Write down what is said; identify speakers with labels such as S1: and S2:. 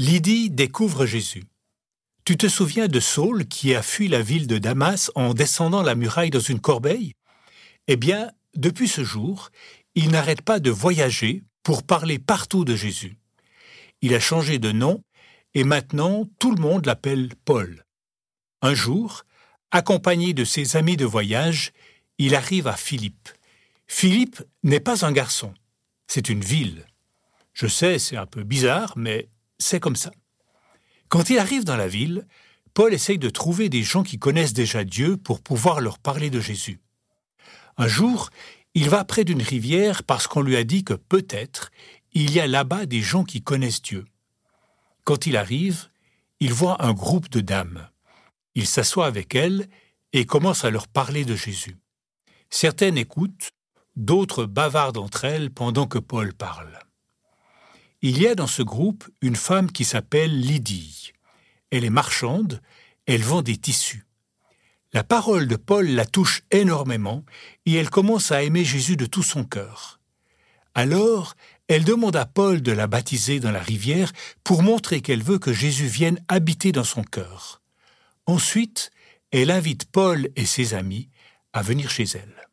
S1: Lydie découvre Jésus. Tu te souviens de Saul qui a fui la ville de Damas en descendant la muraille dans une corbeille? Eh bien, depuis ce jour, il n'arrête pas de voyager pour parler partout de Jésus. Il a changé de nom et maintenant tout le monde l'appelle Paul. Un jour, accompagné de ses amis de voyage, il arrive à Philippe. Philippe n'est pas un garçon, c'est une ville. Je sais, c'est un peu bizarre, mais c'est comme ça. Quand il arrive dans la ville, Paul essaye de trouver des gens qui connaissent déjà Dieu pour pouvoir leur parler de Jésus. Un jour, il va près d'une rivière parce qu'on lui a dit que peut-être il y a là-bas des gens qui connaissent Dieu. Quand il arrive, il voit un groupe de dames. Il s'assoit avec elles et commence à leur parler de Jésus. Certaines écoutent, d'autres bavardent entre elles pendant que Paul parle. Il y a dans ce groupe une femme qui s'appelle Lydie. Elle est marchande, elle vend des tissus. La parole de Paul la touche énormément et elle commence à aimer Jésus de tout son cœur. Alors, elle demande à Paul de la baptiser dans la rivière pour montrer qu'elle veut que Jésus vienne habiter dans son cœur. Ensuite, elle invite Paul et ses amis à venir chez elle.